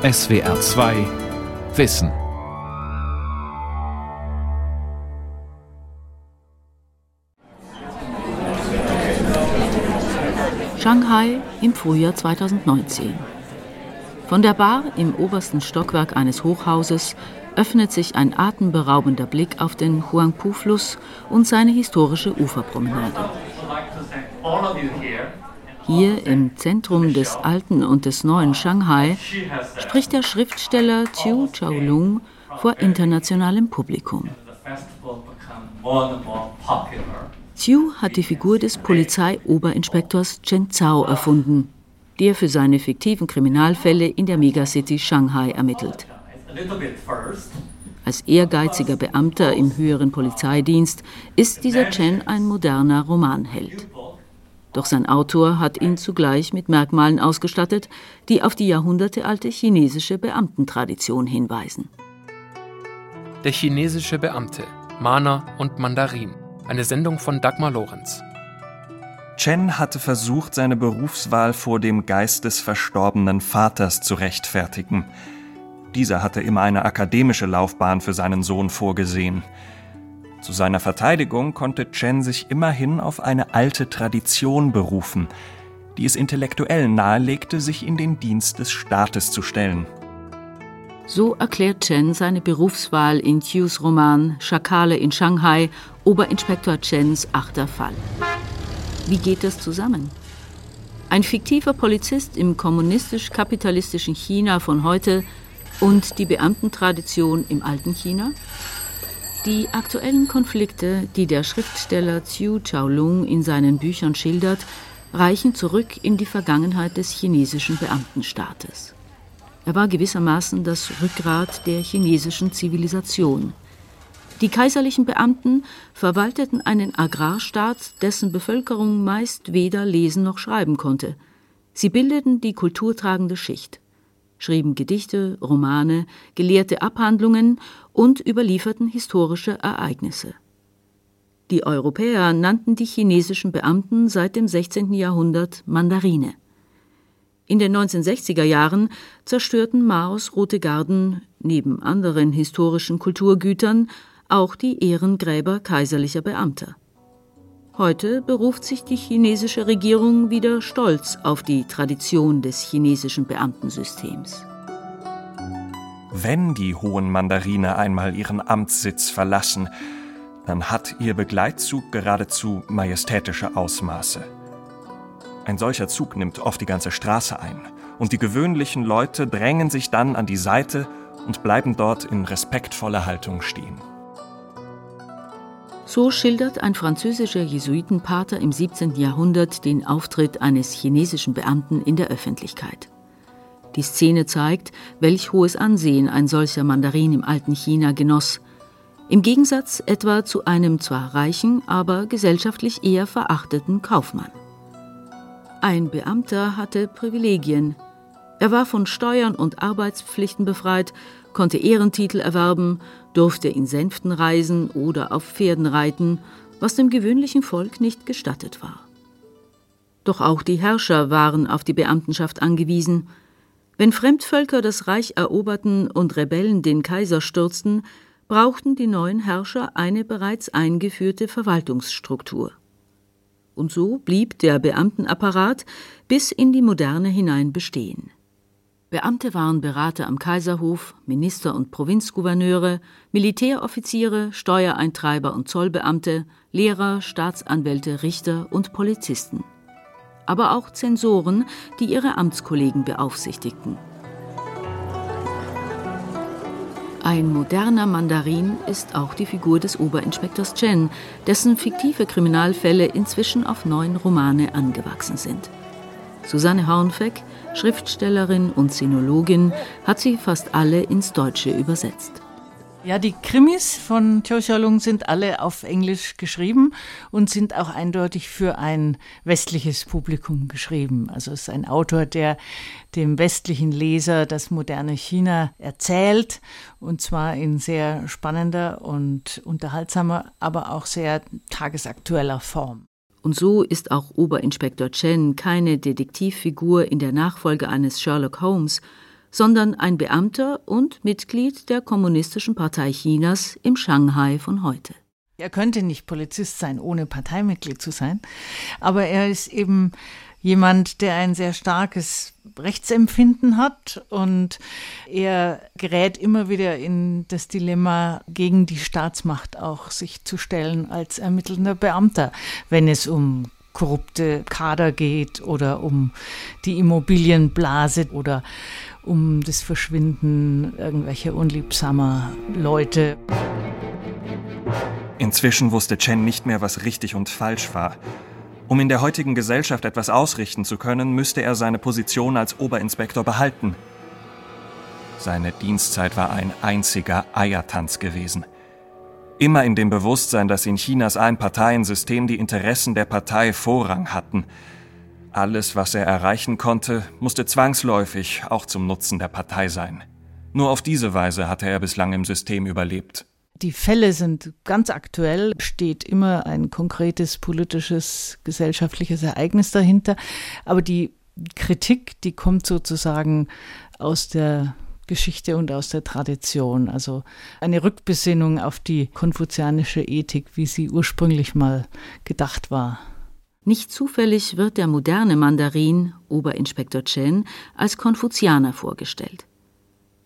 SWR 2 Wissen. Shanghai im Frühjahr 2019. Von der Bar im obersten Stockwerk eines Hochhauses öffnet sich ein atemberaubender Blick auf den Huangpu-Fluss und seine historische Uferpromenade. Hier im Zentrum des alten und des neuen Shanghai spricht der Schriftsteller Chiu Chaolung vor internationalem Publikum. Chiu hat die Figur des Polizeioberinspektors Chen Zhao erfunden, der für seine fiktiven Kriminalfälle in der Megacity Shanghai ermittelt. Als ehrgeiziger Beamter im höheren Polizeidienst ist dieser Chen ein moderner Romanheld. Doch sein Autor hat ihn zugleich mit Merkmalen ausgestattet, die auf die jahrhundertealte chinesische Beamtentradition hinweisen. Der chinesische Beamte, Mana und Mandarin. Eine Sendung von Dagmar Lorenz. Chen hatte versucht, seine Berufswahl vor dem Geist des verstorbenen Vaters zu rechtfertigen. Dieser hatte immer eine akademische Laufbahn für seinen Sohn vorgesehen. Zu seiner Verteidigung konnte Chen sich immerhin auf eine alte Tradition berufen, die es intellektuell nahelegte, sich in den Dienst des Staates zu stellen. So erklärt Chen seine Berufswahl in Chius Roman Schakale in Shanghai, Oberinspektor Chens achter Fall. Wie geht das zusammen? Ein fiktiver Polizist im kommunistisch-kapitalistischen China von heute und die Beamtentradition im alten China? Die aktuellen Konflikte, die der Schriftsteller Xiu Chaolung in seinen Büchern schildert, reichen zurück in die Vergangenheit des chinesischen Beamtenstaates. Er war gewissermaßen das Rückgrat der chinesischen Zivilisation. Die kaiserlichen Beamten verwalteten einen Agrarstaat, dessen Bevölkerung meist weder lesen noch schreiben konnte. Sie bildeten die kulturtragende Schicht schrieben Gedichte, Romane, gelehrte Abhandlungen und überlieferten historische Ereignisse. Die Europäer nannten die chinesischen Beamten seit dem 16. Jahrhundert Mandarine. In den 1960er Jahren zerstörten Maos Rote Garden neben anderen historischen Kulturgütern auch die Ehrengräber kaiserlicher Beamter. Heute beruft sich die chinesische Regierung wieder stolz auf die Tradition des chinesischen Beamtensystems. Wenn die hohen Mandarine einmal ihren Amtssitz verlassen, dann hat ihr Begleitzug geradezu majestätische Ausmaße. Ein solcher Zug nimmt oft die ganze Straße ein, und die gewöhnlichen Leute drängen sich dann an die Seite und bleiben dort in respektvoller Haltung stehen. So schildert ein französischer Jesuitenpater im 17. Jahrhundert den Auftritt eines chinesischen Beamten in der Öffentlichkeit. Die Szene zeigt, welch hohes Ansehen ein solcher Mandarin im alten China genoss, im Gegensatz etwa zu einem zwar reichen, aber gesellschaftlich eher verachteten Kaufmann. Ein Beamter hatte Privilegien. Er war von Steuern und Arbeitspflichten befreit konnte Ehrentitel erwerben, durfte in Sänften reisen oder auf Pferden reiten, was dem gewöhnlichen Volk nicht gestattet war. Doch auch die Herrscher waren auf die Beamtenschaft angewiesen. Wenn Fremdvölker das Reich eroberten und Rebellen den Kaiser stürzten, brauchten die neuen Herrscher eine bereits eingeführte Verwaltungsstruktur. Und so blieb der Beamtenapparat bis in die Moderne hinein bestehen. Beamte waren Berater am Kaiserhof, Minister und Provinzgouverneure, Militäroffiziere, Steuereintreiber und Zollbeamte, Lehrer, Staatsanwälte, Richter und Polizisten. Aber auch Zensoren, die ihre Amtskollegen beaufsichtigten. Ein moderner Mandarin ist auch die Figur des Oberinspektors Chen, dessen fiktive Kriminalfälle inzwischen auf neun Romane angewachsen sind. Susanne Hornfeck, Schriftstellerin und Sinologin, hat sie fast alle ins Deutsche übersetzt. Ja, die Krimis von Xiaolong sind alle auf Englisch geschrieben und sind auch eindeutig für ein westliches Publikum geschrieben. Also es ist ein Autor, der dem westlichen Leser das moderne China erzählt und zwar in sehr spannender und unterhaltsamer, aber auch sehr tagesaktueller Form. Und so ist auch Oberinspektor Chen keine Detektivfigur in der Nachfolge eines Sherlock Holmes, sondern ein Beamter und Mitglied der Kommunistischen Partei Chinas im Shanghai von heute. Er könnte nicht Polizist sein, ohne Parteimitglied zu sein, aber er ist eben jemand, der ein sehr starkes Rechtsempfinden hat und er gerät immer wieder in das Dilemma, gegen die Staatsmacht auch sich zu stellen als ermittelnder Beamter, wenn es um korrupte Kader geht oder um die Immobilienblase oder um das Verschwinden irgendwelcher unliebsamer Leute. Inzwischen wusste Chen nicht mehr, was richtig und falsch war. Um in der heutigen Gesellschaft etwas ausrichten zu können, müsste er seine Position als Oberinspektor behalten. Seine Dienstzeit war ein einziger Eiertanz gewesen. Immer in dem Bewusstsein, dass in Chinas Einparteiensystem die Interessen der Partei Vorrang hatten. Alles, was er erreichen konnte, musste zwangsläufig auch zum Nutzen der Partei sein. Nur auf diese Weise hatte er bislang im System überlebt. Die Fälle sind ganz aktuell, steht immer ein konkretes politisches, gesellschaftliches Ereignis dahinter. Aber die Kritik, die kommt sozusagen aus der Geschichte und aus der Tradition. Also eine Rückbesinnung auf die konfuzianische Ethik, wie sie ursprünglich mal gedacht war. Nicht zufällig wird der moderne Mandarin, Oberinspektor Chen, als Konfuzianer vorgestellt.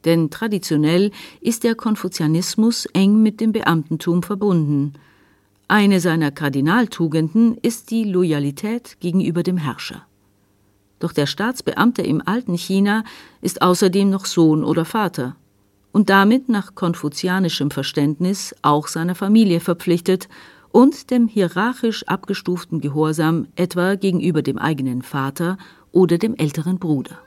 Denn traditionell ist der Konfuzianismus eng mit dem Beamtentum verbunden. Eine seiner Kardinaltugenden ist die Loyalität gegenüber dem Herrscher. Doch der Staatsbeamte im alten China ist außerdem noch Sohn oder Vater und damit nach konfuzianischem Verständnis auch seiner Familie verpflichtet und dem hierarchisch abgestuften Gehorsam etwa gegenüber dem eigenen Vater oder dem älteren Bruder.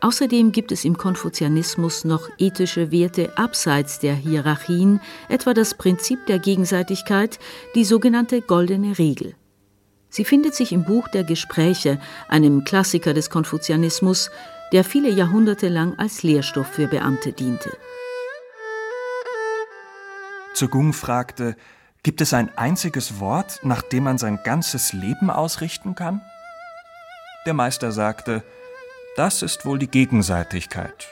Außerdem gibt es im Konfuzianismus noch ethische Werte abseits der Hierarchien, etwa das Prinzip der Gegenseitigkeit, die sogenannte goldene Regel. Sie findet sich im Buch der Gespräche, einem Klassiker des Konfuzianismus, der viele Jahrhunderte lang als Lehrstoff für Beamte diente. Zugung fragte, gibt es ein einziges Wort, nach dem man sein ganzes Leben ausrichten kann? Der Meister sagte, das ist wohl die Gegenseitigkeit.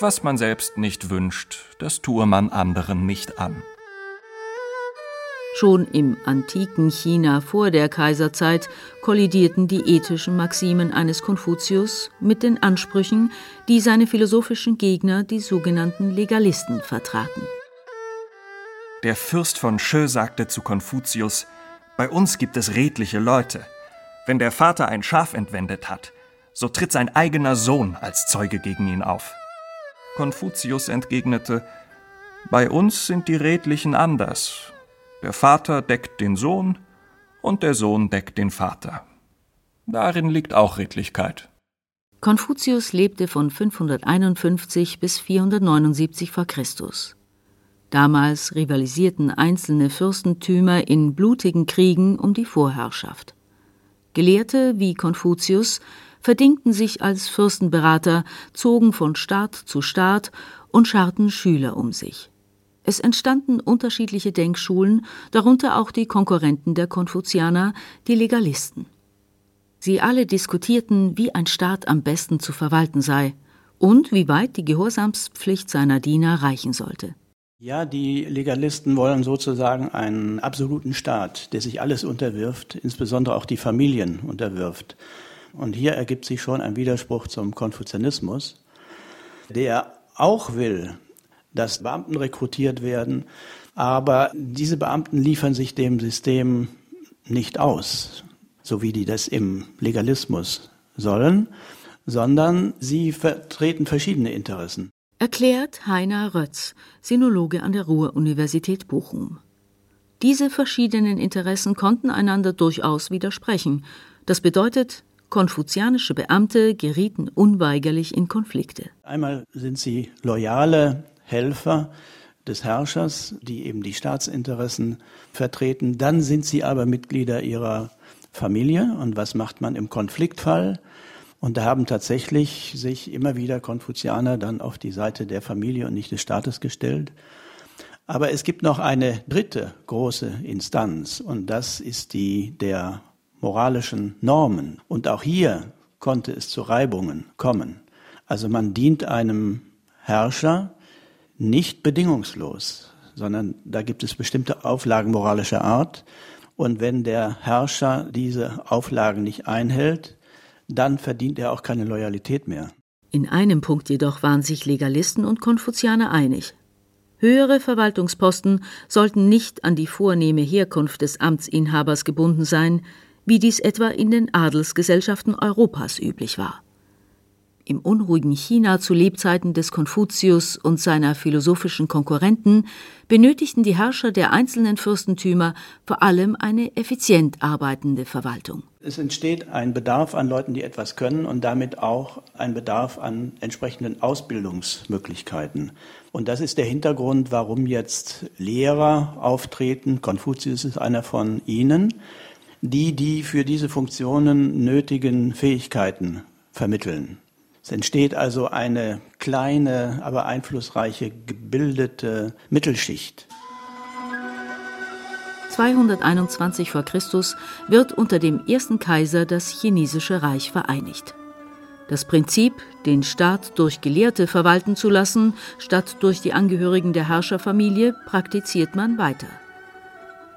Was man selbst nicht wünscht, das tue man anderen nicht an. Schon im antiken China vor der Kaiserzeit kollidierten die ethischen Maximen eines Konfuzius mit den Ansprüchen, die seine philosophischen Gegner, die sogenannten Legalisten, vertraten. Der Fürst von Shö sagte zu Konfuzius: Bei uns gibt es redliche Leute. Wenn der Vater ein Schaf entwendet hat, so tritt sein eigener Sohn als Zeuge gegen ihn auf. Konfuzius entgegnete, bei uns sind die Redlichen anders. Der Vater deckt den Sohn und der Sohn deckt den Vater. Darin liegt auch Redlichkeit. Konfuzius lebte von 551 bis 479 v. Chr. Damals rivalisierten einzelne Fürstentümer in blutigen Kriegen um die Vorherrschaft. Gelehrte wie Konfuzius verdingten sich als Fürstenberater, zogen von Staat zu Staat und scharten Schüler um sich. Es entstanden unterschiedliche Denkschulen, darunter auch die Konkurrenten der Konfuzianer, die Legalisten. Sie alle diskutierten, wie ein Staat am besten zu verwalten sei und wie weit die Gehorsamspflicht seiner Diener reichen sollte. Ja, die Legalisten wollen sozusagen einen absoluten Staat, der sich alles unterwirft, insbesondere auch die Familien unterwirft. Und hier ergibt sich schon ein Widerspruch zum Konfuzianismus, der auch will, dass Beamten rekrutiert werden, aber diese Beamten liefern sich dem System nicht aus, so wie die das im Legalismus sollen, sondern sie vertreten verschiedene Interessen. Erklärt Heiner Rötz, Sinologe an der Ruhr-Universität Bochum. Diese verschiedenen Interessen konnten einander durchaus widersprechen. Das bedeutet, Konfuzianische Beamte gerieten unweigerlich in Konflikte. Einmal sind sie loyale Helfer des Herrschers, die eben die Staatsinteressen vertreten. Dann sind sie aber Mitglieder ihrer Familie. Und was macht man im Konfliktfall? Und da haben tatsächlich sich immer wieder Konfuzianer dann auf die Seite der Familie und nicht des Staates gestellt. Aber es gibt noch eine dritte große Instanz und das ist die der moralischen Normen. Und auch hier konnte es zu Reibungen kommen. Also man dient einem Herrscher nicht bedingungslos, sondern da gibt es bestimmte Auflagen moralischer Art. Und wenn der Herrscher diese Auflagen nicht einhält, dann verdient er auch keine Loyalität mehr. In einem Punkt jedoch waren sich Legalisten und Konfuzianer einig. Höhere Verwaltungsposten sollten nicht an die vornehme Herkunft des Amtsinhabers gebunden sein, wie dies etwa in den Adelsgesellschaften Europas üblich war. Im unruhigen China zu Lebzeiten des Konfuzius und seiner philosophischen Konkurrenten benötigten die Herrscher der einzelnen Fürstentümer vor allem eine effizient arbeitende Verwaltung. Es entsteht ein Bedarf an Leuten, die etwas können und damit auch ein Bedarf an entsprechenden Ausbildungsmöglichkeiten. Und das ist der Hintergrund, warum jetzt Lehrer auftreten. Konfuzius ist einer von ihnen, die die für diese Funktionen nötigen Fähigkeiten vermitteln. Es entsteht also eine kleine, aber einflussreiche, gebildete Mittelschicht. 221 vor Christus wird unter dem ersten Kaiser das chinesische Reich vereinigt. Das Prinzip, den Staat durch Gelehrte verwalten zu lassen, statt durch die Angehörigen der Herrscherfamilie, praktiziert man weiter.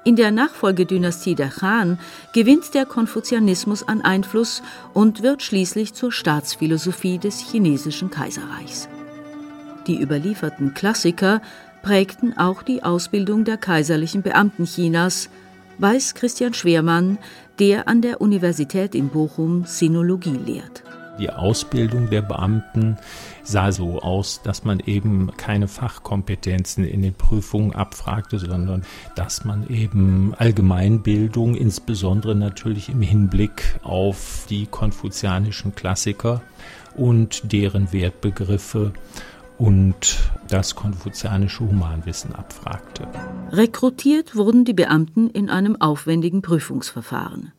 In der Nachfolgedynastie der Khan gewinnt der Konfuzianismus an Einfluss und wird schließlich zur Staatsphilosophie des chinesischen Kaiserreichs. Die überlieferten Klassiker prägten auch die Ausbildung der kaiserlichen Beamten Chinas, weiß Christian Schwermann, der an der Universität in Bochum Sinologie lehrt. Die Ausbildung der Beamten sah so aus, dass man eben keine Fachkompetenzen in den Prüfungen abfragte, sondern dass man eben Allgemeinbildung, insbesondere natürlich im Hinblick auf die konfuzianischen Klassiker und deren Wertbegriffe und das konfuzianische Humanwissen abfragte. Rekrutiert wurden die Beamten in einem aufwendigen Prüfungsverfahren.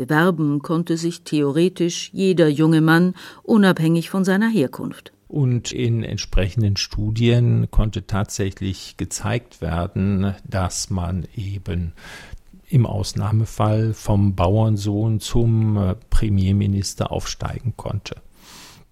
Bewerben konnte sich theoretisch jeder junge Mann, unabhängig von seiner Herkunft. Und in entsprechenden Studien konnte tatsächlich gezeigt werden, dass man eben im Ausnahmefall vom Bauernsohn zum äh, Premierminister aufsteigen konnte.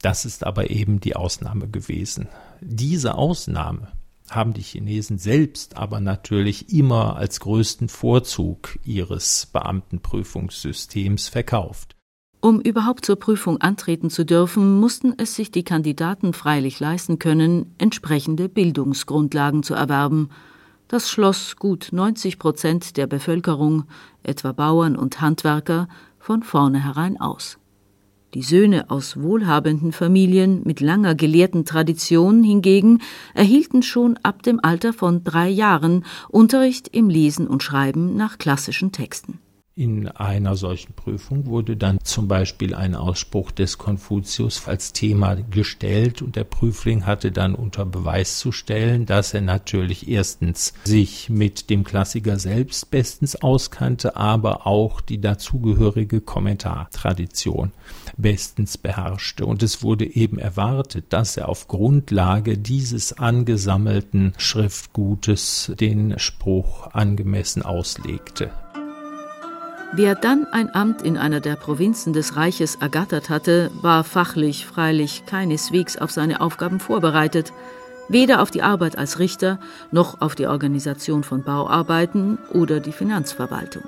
Das ist aber eben die Ausnahme gewesen. Diese Ausnahme haben die Chinesen selbst aber natürlich immer als größten Vorzug ihres Beamtenprüfungssystems verkauft. Um überhaupt zur Prüfung antreten zu dürfen, mussten es sich die Kandidaten freilich leisten können, entsprechende Bildungsgrundlagen zu erwerben. Das schloss gut 90 Prozent der Bevölkerung, etwa Bauern und Handwerker, von vornherein aus. Die Söhne aus wohlhabenden Familien mit langer gelehrten Tradition hingegen erhielten schon ab dem Alter von drei Jahren Unterricht im Lesen und Schreiben nach klassischen Texten. In einer solchen Prüfung wurde dann zum Beispiel ein Ausspruch des Konfuzius als Thema gestellt und der Prüfling hatte dann unter Beweis zu stellen, dass er natürlich erstens sich mit dem Klassiker selbst bestens auskannte, aber auch die dazugehörige Kommentartradition bestens beherrschte. Und es wurde eben erwartet, dass er auf Grundlage dieses angesammelten Schriftgutes den Spruch angemessen auslegte. Wer dann ein Amt in einer der Provinzen des Reiches ergattert hatte, war fachlich freilich keineswegs auf seine Aufgaben vorbereitet, weder auf die Arbeit als Richter noch auf die Organisation von Bauarbeiten oder die Finanzverwaltung.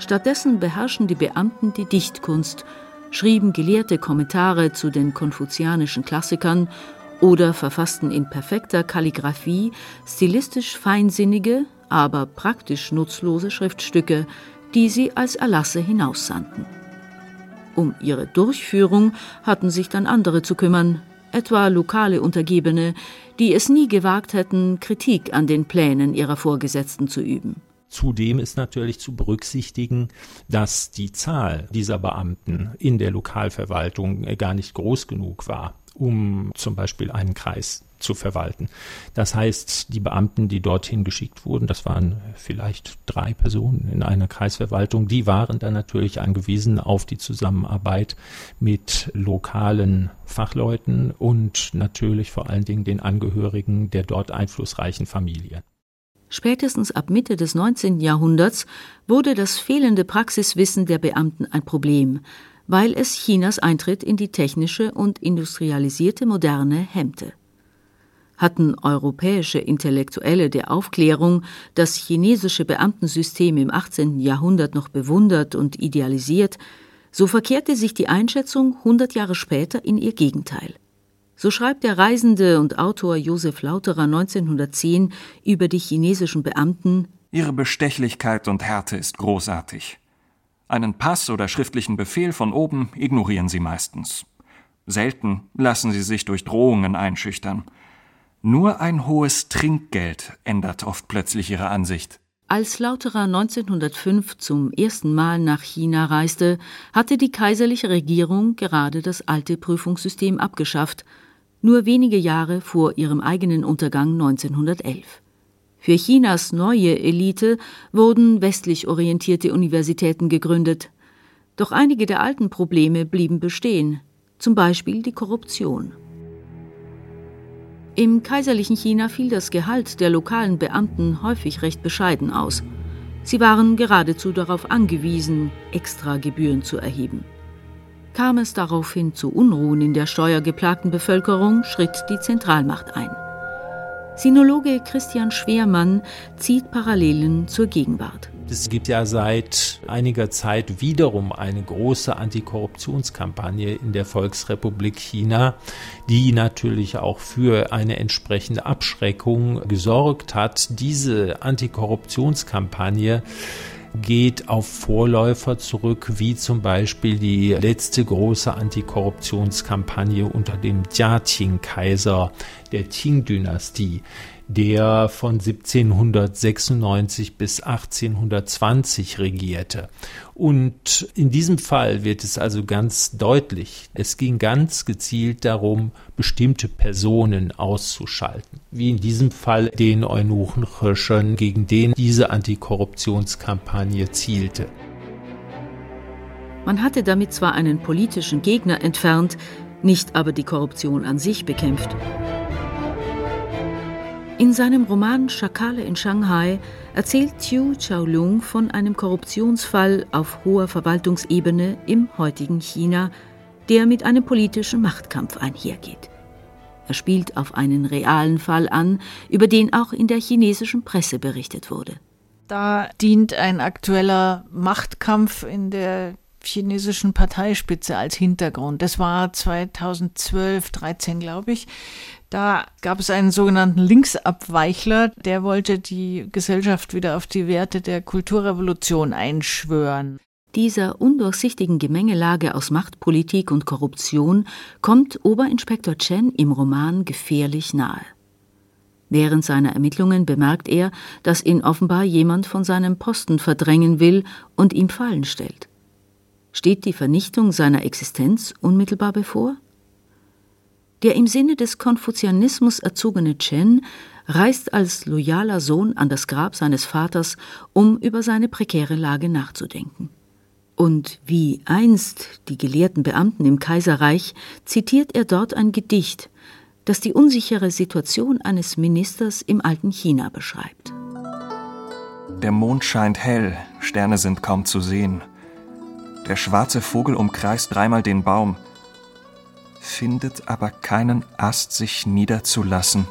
Stattdessen beherrschen die Beamten die Dichtkunst, schrieben gelehrte Kommentare zu den konfuzianischen Klassikern oder verfassten in perfekter Kalligraphie stilistisch feinsinnige, aber praktisch nutzlose Schriftstücke, die sie als Erlasse hinaussandten. Um ihre Durchführung hatten sich dann andere zu kümmern, etwa lokale Untergebene, die es nie gewagt hätten, Kritik an den Plänen ihrer Vorgesetzten zu üben. Zudem ist natürlich zu berücksichtigen, dass die Zahl dieser Beamten in der Lokalverwaltung gar nicht groß genug war, um zum Beispiel einen Kreis zu verwalten. Das heißt, die Beamten, die dorthin geschickt wurden, das waren vielleicht drei Personen in einer Kreisverwaltung, die waren dann natürlich angewiesen auf die Zusammenarbeit mit lokalen Fachleuten und natürlich vor allen Dingen den Angehörigen der dort einflussreichen Familien. Spätestens ab Mitte des 19. Jahrhunderts wurde das fehlende Praxiswissen der Beamten ein Problem, weil es Chinas Eintritt in die technische und industrialisierte Moderne hemmte. Hatten europäische Intellektuelle der Aufklärung das chinesische Beamtensystem im 18. Jahrhundert noch bewundert und idealisiert, so verkehrte sich die Einschätzung 100 Jahre später in ihr Gegenteil. So schreibt der Reisende und Autor Josef Lauterer 1910 über die chinesischen Beamten Ihre Bestechlichkeit und Härte ist großartig. Einen Pass oder schriftlichen Befehl von oben ignorieren sie meistens. Selten lassen sie sich durch Drohungen einschüchtern. Nur ein hohes Trinkgeld ändert oft plötzlich ihre Ansicht. Als Lauterer 1905 zum ersten Mal nach China reiste, hatte die kaiserliche Regierung gerade das alte Prüfungssystem abgeschafft, nur wenige Jahre vor ihrem eigenen Untergang 1911. Für Chinas neue Elite wurden westlich orientierte Universitäten gegründet. Doch einige der alten Probleme blieben bestehen, zum Beispiel die Korruption. Im kaiserlichen China fiel das Gehalt der lokalen Beamten häufig recht bescheiden aus. Sie waren geradezu darauf angewiesen, Extragebühren zu erheben. Kam es daraufhin zu Unruhen in der steuergeplagten Bevölkerung, schritt die Zentralmacht ein. Sinologe Christian Schwermann zieht Parallelen zur Gegenwart. Es gibt ja seit einiger Zeit wiederum eine große Antikorruptionskampagne in der Volksrepublik China, die natürlich auch für eine entsprechende Abschreckung gesorgt hat. Diese Antikorruptionskampagne geht auf Vorläufer zurück, wie zum Beispiel die letzte große Antikorruptionskampagne unter dem Jiaqing-Kaiser der Qing-Dynastie der von 1796 bis 1820 regierte. Und in diesem Fall wird es also ganz deutlich, es ging ganz gezielt darum, bestimmte Personen auszuschalten. Wie in diesem Fall den Eunuchenhirschern, gegen den diese Antikorruptionskampagne zielte. Man hatte damit zwar einen politischen Gegner entfernt, nicht aber die Korruption an sich bekämpft. In seinem Roman Schakale in Shanghai erzählt Qiu Chaolung von einem Korruptionsfall auf hoher Verwaltungsebene im heutigen China, der mit einem politischen Machtkampf einhergeht. Er spielt auf einen realen Fall an, über den auch in der chinesischen Presse berichtet wurde. Da dient ein aktueller Machtkampf in der chinesischen Parteispitze als Hintergrund. Das war 2012, 13, glaube ich. Da gab es einen sogenannten Linksabweichler, der wollte die Gesellschaft wieder auf die Werte der Kulturrevolution einschwören. Dieser undurchsichtigen Gemengelage aus Machtpolitik und Korruption kommt Oberinspektor Chen im Roman gefährlich nahe. Während seiner Ermittlungen bemerkt er, dass ihn offenbar jemand von seinem Posten verdrängen will und ihm Fallen stellt. Steht die Vernichtung seiner Existenz unmittelbar bevor? Der im Sinne des Konfuzianismus erzogene Chen reist als loyaler Sohn an das Grab seines Vaters, um über seine prekäre Lage nachzudenken. Und wie einst die gelehrten Beamten im Kaiserreich zitiert er dort ein Gedicht, das die unsichere Situation eines Ministers im alten China beschreibt. Der Mond scheint hell, Sterne sind kaum zu sehen. Der schwarze Vogel umkreist dreimal den Baum findet aber keinen Ast, sich niederzulassen.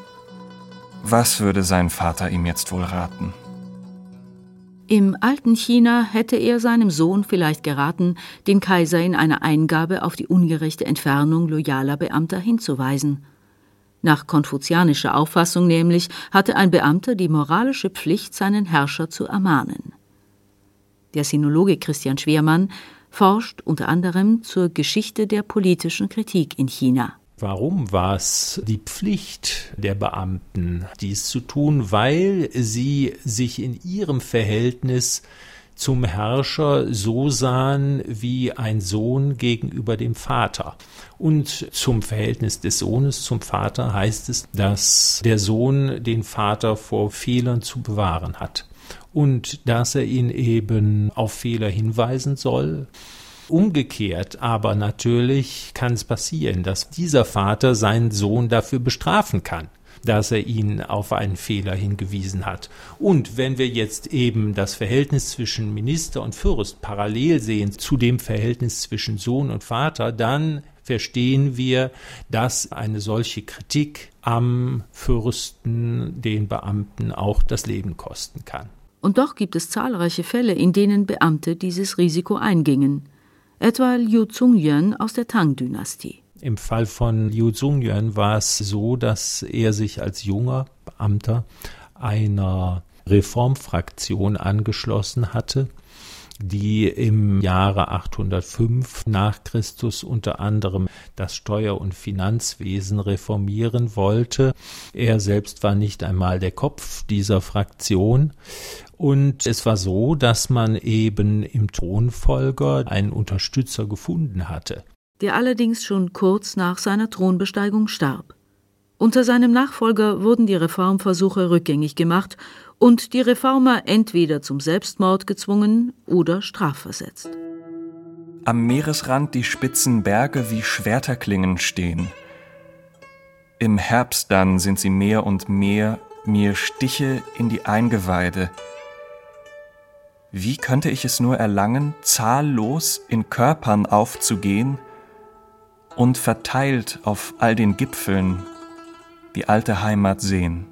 Was würde sein Vater ihm jetzt wohl raten? Im alten China hätte er seinem Sohn vielleicht geraten, den Kaiser in einer Eingabe auf die ungerechte Entfernung loyaler Beamter hinzuweisen. Nach konfuzianischer Auffassung nämlich hatte ein Beamter die moralische Pflicht, seinen Herrscher zu ermahnen. Der Sinologe Christian Schwermann forscht unter anderem zur Geschichte der politischen Kritik in China. Warum war es die Pflicht der Beamten, dies zu tun? Weil sie sich in ihrem Verhältnis zum Herrscher so sahen wie ein Sohn gegenüber dem Vater. Und zum Verhältnis des Sohnes zum Vater heißt es, dass der Sohn den Vater vor Fehlern zu bewahren hat und dass er ihn eben auf Fehler hinweisen soll. Umgekehrt aber natürlich kann es passieren, dass dieser Vater seinen Sohn dafür bestrafen kann. dass er ihn auf einen Fehler hingewiesen hat. Und wenn wir jetzt eben das Verhältnis zwischen Minister und Fürst parallel sehen zu dem Verhältnis zwischen Sohn und Vater, dann verstehen wir, dass eine solche Kritik am Fürsten den Beamten auch das Leben kosten kann. Und doch gibt es zahlreiche Fälle, in denen Beamte dieses Risiko eingingen. Etwa Liu Zhongyuan aus der Tang-Dynastie. Im Fall von Liu Zhongyuan war es so, dass er sich als junger Beamter einer Reformfraktion angeschlossen hatte, die im Jahre 805 nach Christus unter anderem das Steuer- und Finanzwesen reformieren wollte. Er selbst war nicht einmal der Kopf dieser Fraktion und es war so, dass man eben im Thronfolger einen Unterstützer gefunden hatte. Der allerdings schon kurz nach seiner Thronbesteigung starb. Unter seinem Nachfolger wurden die Reformversuche rückgängig gemacht und die Reformer entweder zum Selbstmord gezwungen oder strafversetzt. Am Meeresrand die spitzen Berge wie Schwerterklingen stehen. Im Herbst dann sind sie mehr und mehr mir Stiche in die Eingeweide. Wie könnte ich es nur erlangen, zahllos in Körpern aufzugehen und verteilt auf all den Gipfeln die alte Heimat sehen?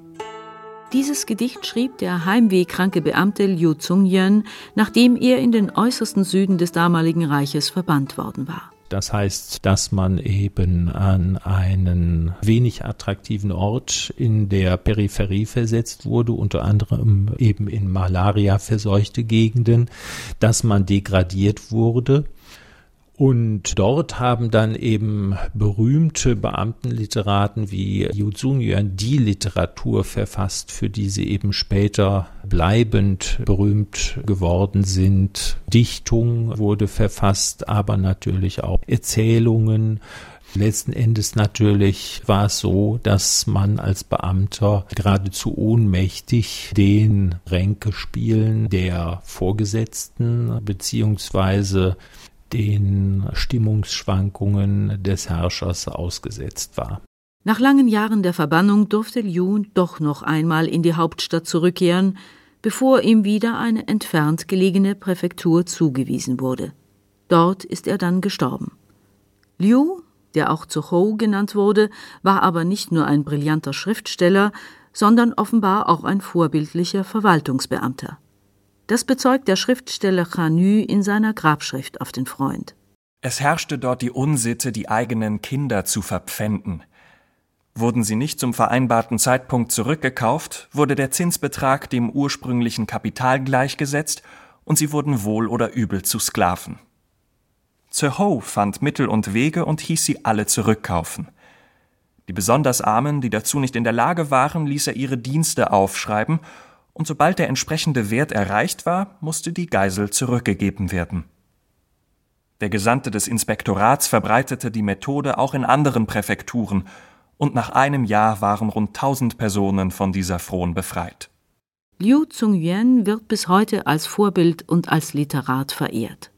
Dieses Gedicht schrieb der heimwehkranke Beamte Liu Zhongyuan, nachdem er in den äußersten Süden des damaligen Reiches verbannt worden war. Das heißt, dass man eben an einen wenig attraktiven Ort in der Peripherie versetzt wurde, unter anderem eben in Malaria verseuchte Gegenden, dass man degradiert wurde und dort haben dann eben berühmte Beamtenliteraten wie Yu Zhongyuan die Literatur verfasst, für die sie eben später bleibend berühmt geworden sind. Dichtung wurde verfasst, aber natürlich auch Erzählungen, Letzten Endes natürlich war es so, dass man als Beamter geradezu ohnmächtig den Ränkespielen der Vorgesetzten beziehungsweise den Stimmungsschwankungen des Herrschers ausgesetzt war. Nach langen Jahren der Verbannung durfte Liu doch noch einmal in die Hauptstadt zurückkehren, bevor ihm wieder eine entfernt gelegene Präfektur zugewiesen wurde. Dort ist er dann gestorben. Liu, der auch Zuhou genannt wurde, war aber nicht nur ein brillanter Schriftsteller, sondern offenbar auch ein vorbildlicher Verwaltungsbeamter. Das bezeugt der Schriftsteller Chanü in seiner Grabschrift auf den Freund. Es herrschte dort die Unsitte, die eigenen Kinder zu verpfänden. Wurden sie nicht zum vereinbarten Zeitpunkt zurückgekauft, wurde der Zinsbetrag dem ursprünglichen Kapital gleichgesetzt und sie wurden wohl oder übel zu Sklaven. Zerho fand Mittel und Wege und hieß sie alle zurückkaufen. Die besonders Armen, die dazu nicht in der Lage waren, ließ er ihre Dienste aufschreiben und sobald der entsprechende Wert erreicht war, musste die Geisel zurückgegeben werden. Der Gesandte des Inspektorats verbreitete die Methode auch in anderen Präfekturen, und nach einem Jahr waren rund tausend Personen von dieser Fron befreit. Liu Zhongyuan wird bis heute als Vorbild und als Literat verehrt.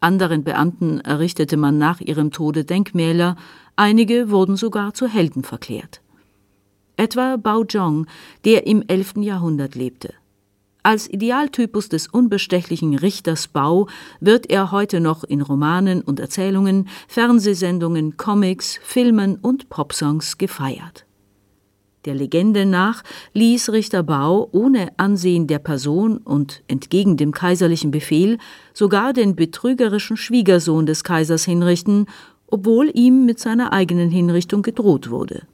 Anderen Beamten errichtete man nach ihrem Tode Denkmäler, einige wurden sogar zu Helden verklärt etwa Bao Zhong, der im 11. Jahrhundert lebte. Als Idealtypus des unbestechlichen Richters Bao wird er heute noch in Romanen und Erzählungen, Fernsehsendungen, Comics, Filmen und Popsongs gefeiert. Der Legende nach ließ Richter Bao ohne Ansehen der Person und entgegen dem kaiserlichen Befehl sogar den betrügerischen Schwiegersohn des Kaisers hinrichten, obwohl ihm mit seiner eigenen Hinrichtung gedroht wurde.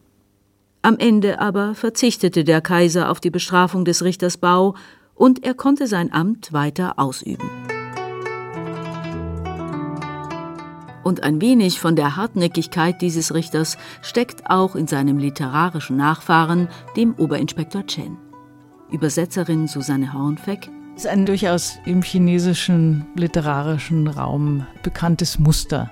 Am Ende aber verzichtete der Kaiser auf die Bestrafung des Richters Bau und er konnte sein Amt weiter ausüben. Und ein wenig von der Hartnäckigkeit dieses Richters steckt auch in seinem literarischen Nachfahren, dem Oberinspektor Chen. Übersetzerin Susanne Hornfeck ist ein durchaus im chinesischen literarischen Raum bekanntes Muster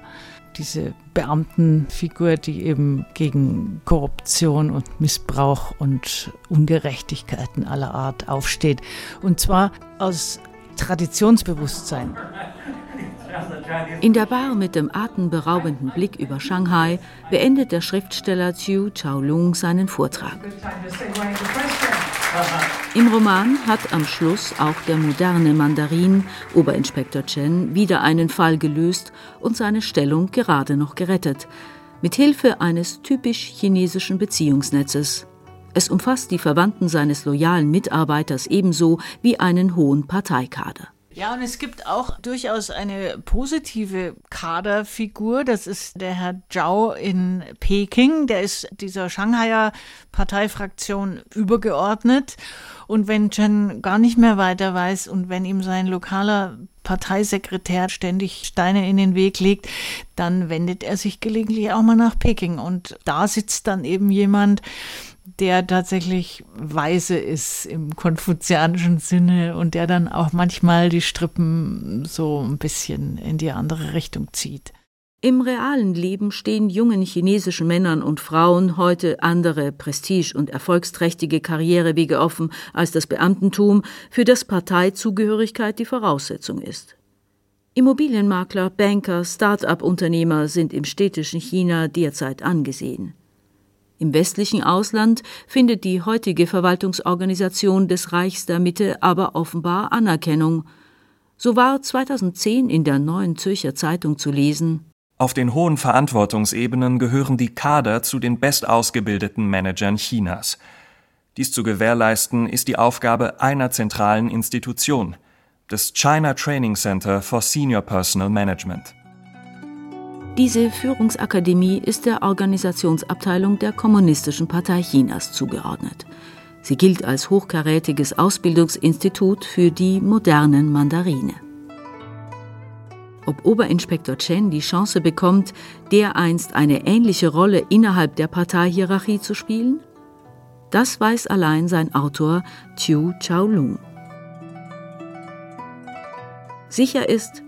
diese Beamtenfigur, die eben gegen Korruption und Missbrauch und Ungerechtigkeiten aller Art aufsteht. Und zwar aus Traditionsbewusstsein. In der Bar mit dem atemberaubenden Blick über Shanghai beendet der Schriftsteller Chiu Chaolung seinen Vortrag. Im Roman hat am Schluss auch der moderne Mandarin, Oberinspektor Chen, wieder einen Fall gelöst und seine Stellung gerade noch gerettet. Mit Hilfe eines typisch chinesischen Beziehungsnetzes. Es umfasst die Verwandten seines loyalen Mitarbeiters ebenso wie einen hohen Parteikader. Ja, und es gibt auch durchaus eine positive Kaderfigur. Das ist der Herr Zhao in Peking. Der ist dieser Shanghaier Parteifraktion übergeordnet. Und wenn Chen gar nicht mehr weiter weiß und wenn ihm sein lokaler Parteisekretär ständig Steine in den Weg legt, dann wendet er sich gelegentlich auch mal nach Peking. Und da sitzt dann eben jemand, der tatsächlich weise ist im konfuzianischen Sinne und der dann auch manchmal die Strippen so ein bisschen in die andere Richtung zieht. Im realen Leben stehen jungen chinesischen Männern und Frauen heute andere prestige- und erfolgsträchtige Karrierewege offen als das Beamtentum, für das Parteizugehörigkeit die Voraussetzung ist. Immobilienmakler, Banker, Start-up-Unternehmer sind im städtischen China derzeit angesehen. Im westlichen Ausland findet die heutige Verwaltungsorganisation des Reichs der Mitte aber offenbar Anerkennung. So war 2010 in der Neuen Zürcher Zeitung zu lesen Auf den hohen Verantwortungsebenen gehören die Kader zu den bestausgebildeten Managern Chinas. Dies zu gewährleisten ist die Aufgabe einer zentralen Institution, des China Training Center for Senior Personal Management. Diese Führungsakademie ist der Organisationsabteilung der Kommunistischen Partei Chinas zugeordnet. Sie gilt als hochkarätiges Ausbildungsinstitut für die modernen Mandarine. Ob Oberinspektor Chen die Chance bekommt, dereinst eine ähnliche Rolle innerhalb der Parteihierarchie zu spielen? Das weiß allein sein Autor Chiu Chaolung. Sicher ist,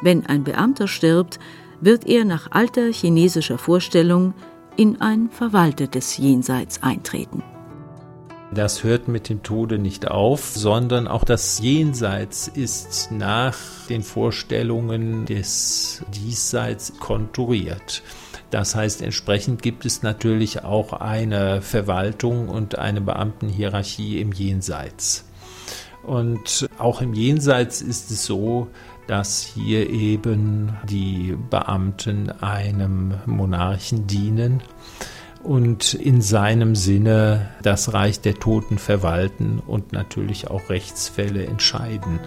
wenn ein Beamter stirbt, wird er nach alter chinesischer Vorstellung in ein verwaltetes Jenseits eintreten. Das hört mit dem Tode nicht auf, sondern auch das Jenseits ist nach den Vorstellungen des Diesseits konturiert. Das heißt, entsprechend gibt es natürlich auch eine Verwaltung und eine Beamtenhierarchie im Jenseits. Und auch im Jenseits ist es so, dass hier eben die Beamten einem Monarchen dienen und in seinem Sinne das Reich der Toten verwalten und natürlich auch Rechtsfälle entscheiden.